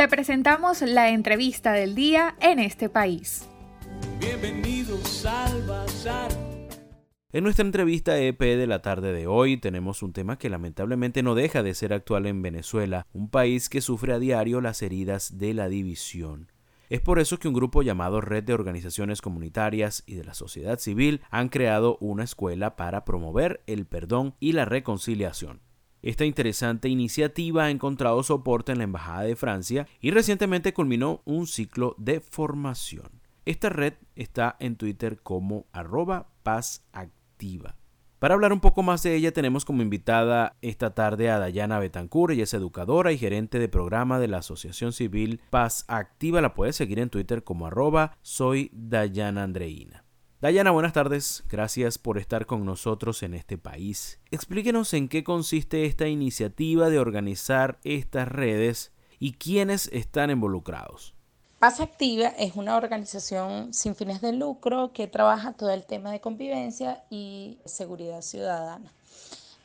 Te presentamos la entrevista del día en este país. Bienvenidos al Bazar. En nuestra entrevista EP de la tarde de hoy tenemos un tema que lamentablemente no deja de ser actual en Venezuela, un país que sufre a diario las heridas de la división. Es por eso que un grupo llamado Red de Organizaciones Comunitarias y de la Sociedad Civil han creado una escuela para promover el perdón y la reconciliación. Esta interesante iniciativa ha encontrado soporte en la Embajada de Francia y recientemente culminó un ciclo de formación. Esta red está en Twitter como arroba pazactiva. Para hablar un poco más de ella tenemos como invitada esta tarde a Dayana Betancur, ella es educadora y gerente de programa de la Asociación Civil Paz Activa, la puedes seguir en Twitter como arroba soy Dayana Andreina. Dayana, buenas tardes. Gracias por estar con nosotros en este país. Explíquenos en qué consiste esta iniciativa de organizar estas redes y quiénes están involucrados. Paz Activa es una organización sin fines de lucro que trabaja todo el tema de convivencia y seguridad ciudadana.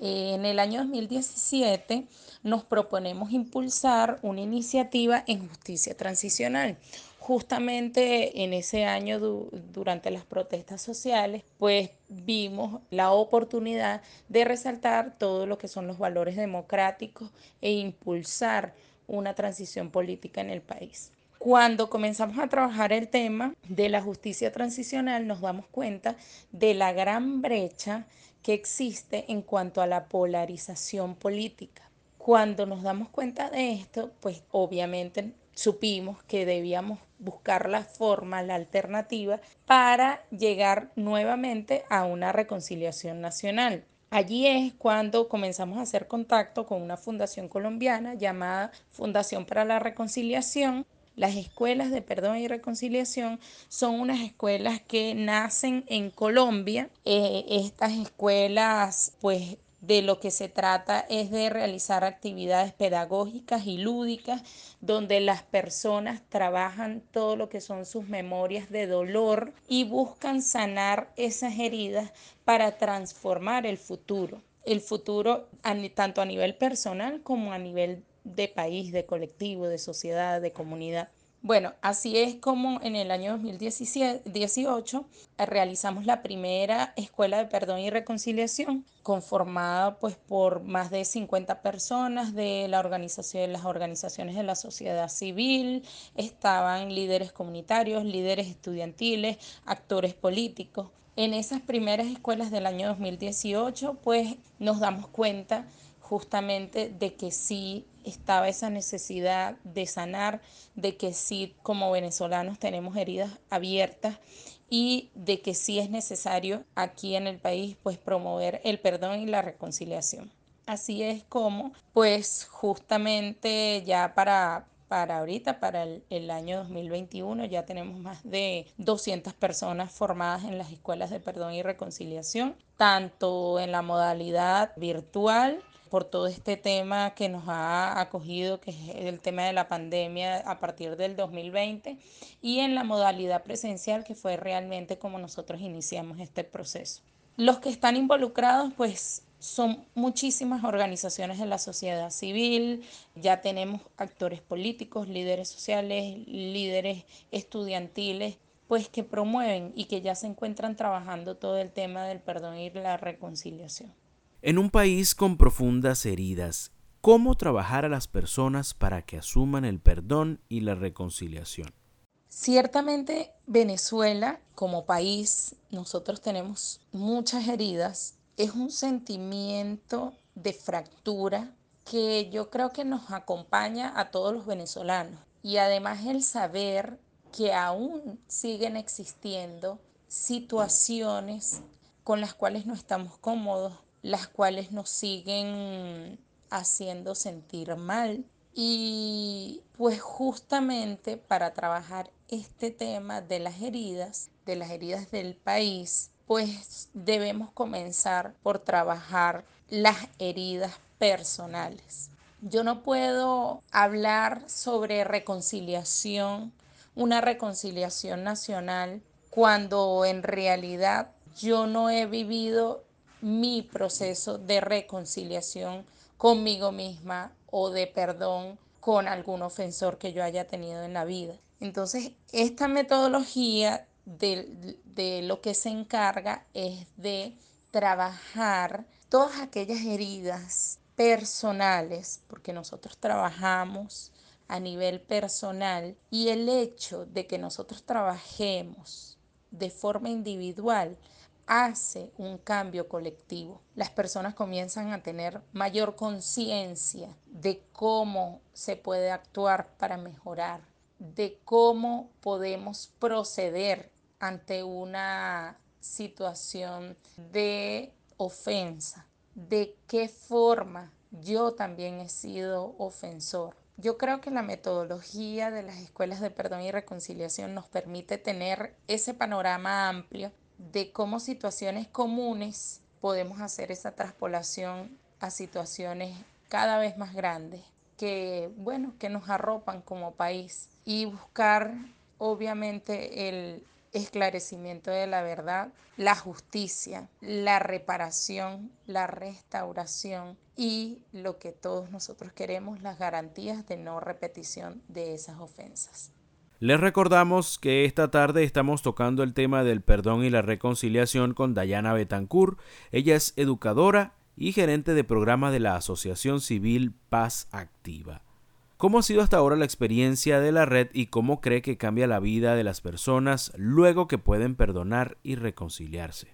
En el año 2017 nos proponemos impulsar una iniciativa en justicia transicional justamente en ese año durante las protestas sociales, pues vimos la oportunidad de resaltar todo lo que son los valores democráticos e impulsar una transición política en el país. Cuando comenzamos a trabajar el tema de la justicia transicional, nos damos cuenta de la gran brecha que existe en cuanto a la polarización política. Cuando nos damos cuenta de esto, pues obviamente supimos que debíamos buscar la forma, la alternativa para llegar nuevamente a una reconciliación nacional. Allí es cuando comenzamos a hacer contacto con una fundación colombiana llamada Fundación para la Reconciliación. Las escuelas de perdón y reconciliación son unas escuelas que nacen en Colombia. Eh, estas escuelas pues de lo que se trata es de realizar actividades pedagógicas y lúdicas donde las personas trabajan todo lo que son sus memorias de dolor y buscan sanar esas heridas para transformar el futuro. El futuro tanto a nivel personal como a nivel de país, de colectivo, de sociedad, de comunidad. Bueno, así es como en el año 2018 eh, realizamos la primera escuela de perdón y reconciliación, conformada pues por más de 50 personas de las organizaciones de la sociedad civil, estaban líderes comunitarios, líderes estudiantiles, actores políticos. En esas primeras escuelas del año 2018 pues nos damos cuenta justamente de que sí estaba esa necesidad de sanar, de que sí como venezolanos tenemos heridas abiertas y de que sí es necesario aquí en el país pues promover el perdón y la reconciliación. Así es como pues justamente ya para, para ahorita, para el, el, año 2021, ya tenemos más de 200 personas formadas en las escuelas de perdón y reconciliación, tanto en la modalidad virtual por todo este tema que nos ha acogido, que es el tema de la pandemia a partir del 2020, y en la modalidad presencial, que fue realmente como nosotros iniciamos este proceso. Los que están involucrados, pues son muchísimas organizaciones de la sociedad civil, ya tenemos actores políticos, líderes sociales, líderes estudiantiles, pues que promueven y que ya se encuentran trabajando todo el tema del perdón y la reconciliación. En un país con profundas heridas, ¿cómo trabajar a las personas para que asuman el perdón y la reconciliación? Ciertamente Venezuela como país, nosotros tenemos muchas heridas. Es un sentimiento de fractura que yo creo que nos acompaña a todos los venezolanos. Y además el saber que aún siguen existiendo situaciones con las cuales no estamos cómodos, las cuales nos siguen haciendo sentir mal. Y pues justamente para trabajar este tema de las heridas, de las heridas del país, pues debemos comenzar por trabajar las heridas personales. Yo no puedo hablar sobre reconciliación, una reconciliación nacional, cuando en realidad yo no he vivido mi proceso de reconciliación conmigo misma o de perdón con algún ofensor que yo haya tenido en la vida. Entonces, esta metodología de, de lo que se encarga es de trabajar todas aquellas heridas personales, porque nosotros trabajamos a nivel personal y el hecho de que nosotros trabajemos de forma individual hace un cambio colectivo. Las personas comienzan a tener mayor conciencia de cómo se puede actuar para mejorar, de cómo podemos proceder ante una situación de ofensa, de qué forma yo también he sido ofensor. Yo creo que la metodología de las escuelas de perdón y reconciliación nos permite tener ese panorama amplio de cómo situaciones comunes podemos hacer esa traspolación a situaciones cada vez más grandes que, bueno, que nos arropan como país y buscar obviamente el esclarecimiento de la verdad, la justicia, la reparación, la restauración y lo que todos nosotros queremos, las garantías de no repetición de esas ofensas. Les recordamos que esta tarde estamos tocando el tema del perdón y la reconciliación con Dayana Betancourt. Ella es educadora y gerente de programa de la Asociación Civil Paz Activa. ¿Cómo ha sido hasta ahora la experiencia de la red y cómo cree que cambia la vida de las personas luego que pueden perdonar y reconciliarse?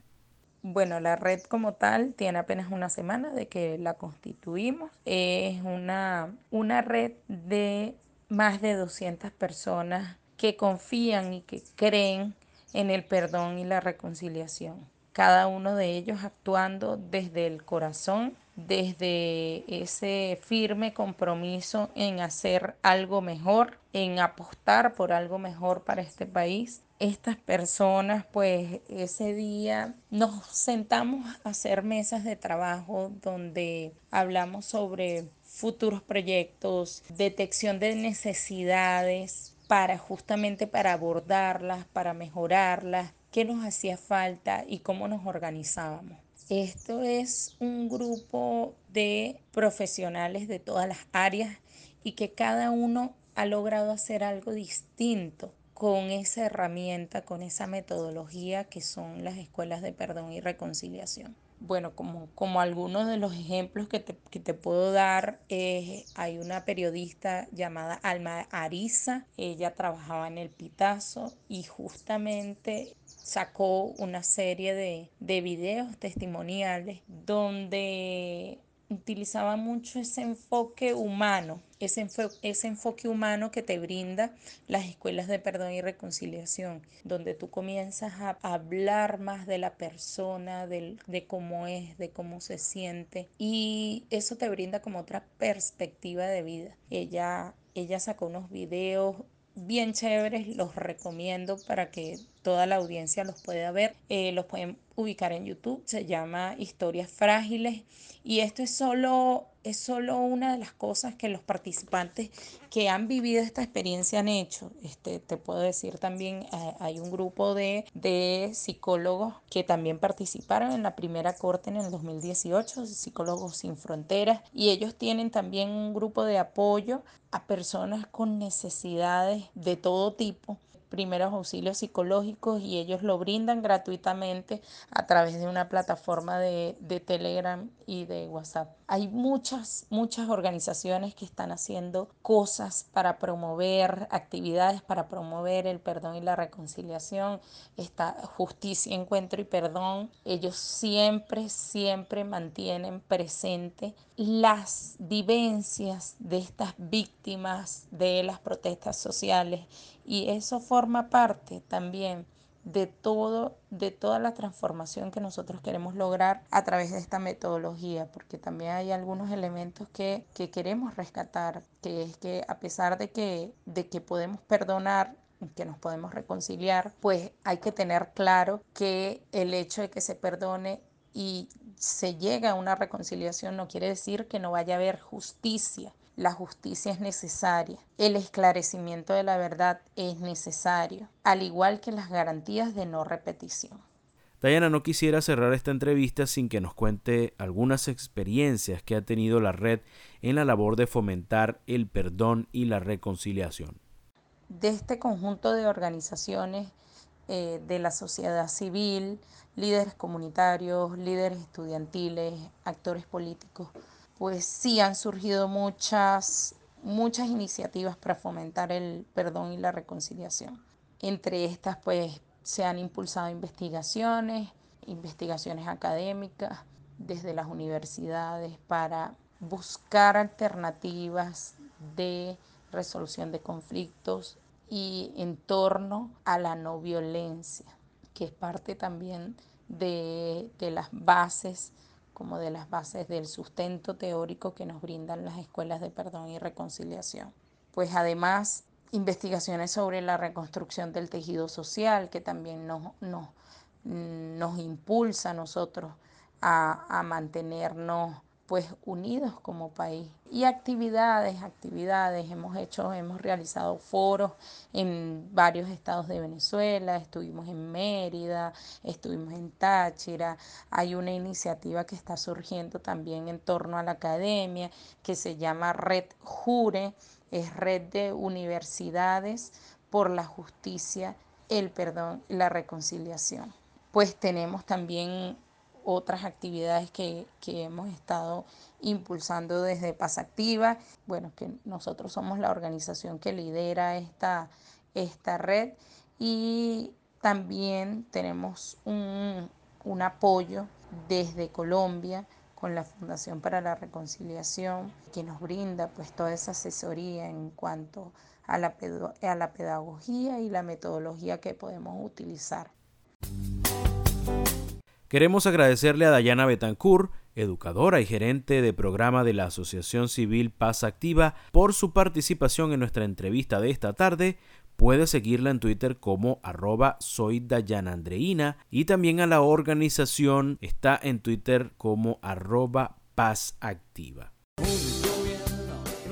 Bueno, la red como tal tiene apenas una semana de que la constituimos. Es una, una red de más de 200 personas que confían y que creen en el perdón y la reconciliación. Cada uno de ellos actuando desde el corazón, desde ese firme compromiso en hacer algo mejor, en apostar por algo mejor para este país. Estas personas, pues ese día nos sentamos a hacer mesas de trabajo donde hablamos sobre futuros proyectos, detección de necesidades para justamente para abordarlas, para mejorarlas, qué nos hacía falta y cómo nos organizábamos. Esto es un grupo de profesionales de todas las áreas y que cada uno ha logrado hacer algo distinto con esa herramienta, con esa metodología que son las escuelas de perdón y reconciliación bueno, como, como algunos de los ejemplos que te, puedo dar, hay una periodista llamada Alma Ariza, ella trabajaba en el Pitazo y justamente sacó una serie de, de videos testimoniales donde utilizaba mucho ese enfoque humano, ese, ese enfoque humano que te brinda las escuelas de perdón y reconciliación, donde tú comienzas a hablar más de la persona, de, de cómo es, de cómo se siente, y eso te brinda como otra perspectiva de vida. Ella, ella sacó unos videos bien chéveres, los recomiendo para que toda la audiencia los pueda ver. Eh, los pueden ubicar en YouTube, se llama Historias Frágiles y esto es solo, es solo una de las cosas que los participantes que han vivido esta experiencia han hecho. Este, te puedo decir también, eh, hay un grupo de, de psicólogos que también participaron en la primera corte en el 2018, Psicólogos Sin Fronteras, y ellos tienen también un grupo de apoyo a personas con necesidades de todo tipo primeros auxilios psicológicos y ellos lo brindan gratuitamente a través de una plataforma de, de, Telegram y de WhatsApp. Hay muchas, muchas organizaciones que están haciendo cosas para promover actividades, para promover el perdón y la reconciliación, esta justicia, encuentro y perdón. Ellos siempre, siempre mantienen presente las vivencias de estas víctimas de las protestas sociales y eso forma parte también de todo de toda la transformación que nosotros queremos lograr a través de esta metodología porque también hay algunos elementos que, que queremos rescatar que es que a pesar de que de que podemos perdonar que nos podemos reconciliar, pues hay que tener claro que el hecho de que se perdone y se llega a una reconciliación no quiere decir que no vaya a haber justicia la justicia es necesaria, el esclarecimiento de la verdad es necesario, al igual que las garantías de no repetición. Dayana no quisiera cerrar esta entrevista sin que nos cuente algunas experiencias que ha tenido la red en la labor de fomentar el perdón y la reconciliación. De este conjunto de organizaciones eh, de la sociedad civil, líderes comunitarios, líderes estudiantiles, actores políticos, pues sí han surgido muchas, muchas iniciativas para fomentar el perdón y la reconciliación. Entre estas, pues se han impulsado investigaciones, investigaciones académicas desde las universidades para buscar alternativas de resolución de conflictos y en torno a la no violencia, que es parte también de, de las bases como de las bases del sustento teórico que nos brindan las escuelas de perdón y reconciliación. Pues además investigaciones sobre la reconstrucción del tejido social, que también nos, nos, nos impulsa a nosotros a, a, mantenernos pues unidos como país. Y actividades, actividades, hemos hecho, hemos realizado foros en varios estados de Venezuela, estuvimos en Mérida, estuvimos en Táchira, hay una iniciativa que está surgiendo también en torno a la academia que se llama Red Jure, es red de universidades por la justicia, el perdón y la reconciliación. Pues tenemos también otras actividades que, hemos estado impulsando desde Paz Activa. Bueno, que nosotros somos la organización que lidera esta, esta red y también tenemos un, un apoyo desde Colombia con la Fundación para la Reconciliación, que nos brinda pues toda esa asesoría en cuanto a la, a la pedagogía y la metodología que podemos utilizar. Queremos agradecerle a Dayana Betancourt, educadora y gerente de programa de la Asociación Civil Paz Activa, por su participación en nuestra entrevista de esta tarde. Puede seguirla en Twitter como arroba soy Dayana Andreina y también a la organización está en Twitter como arroba Paz Activa.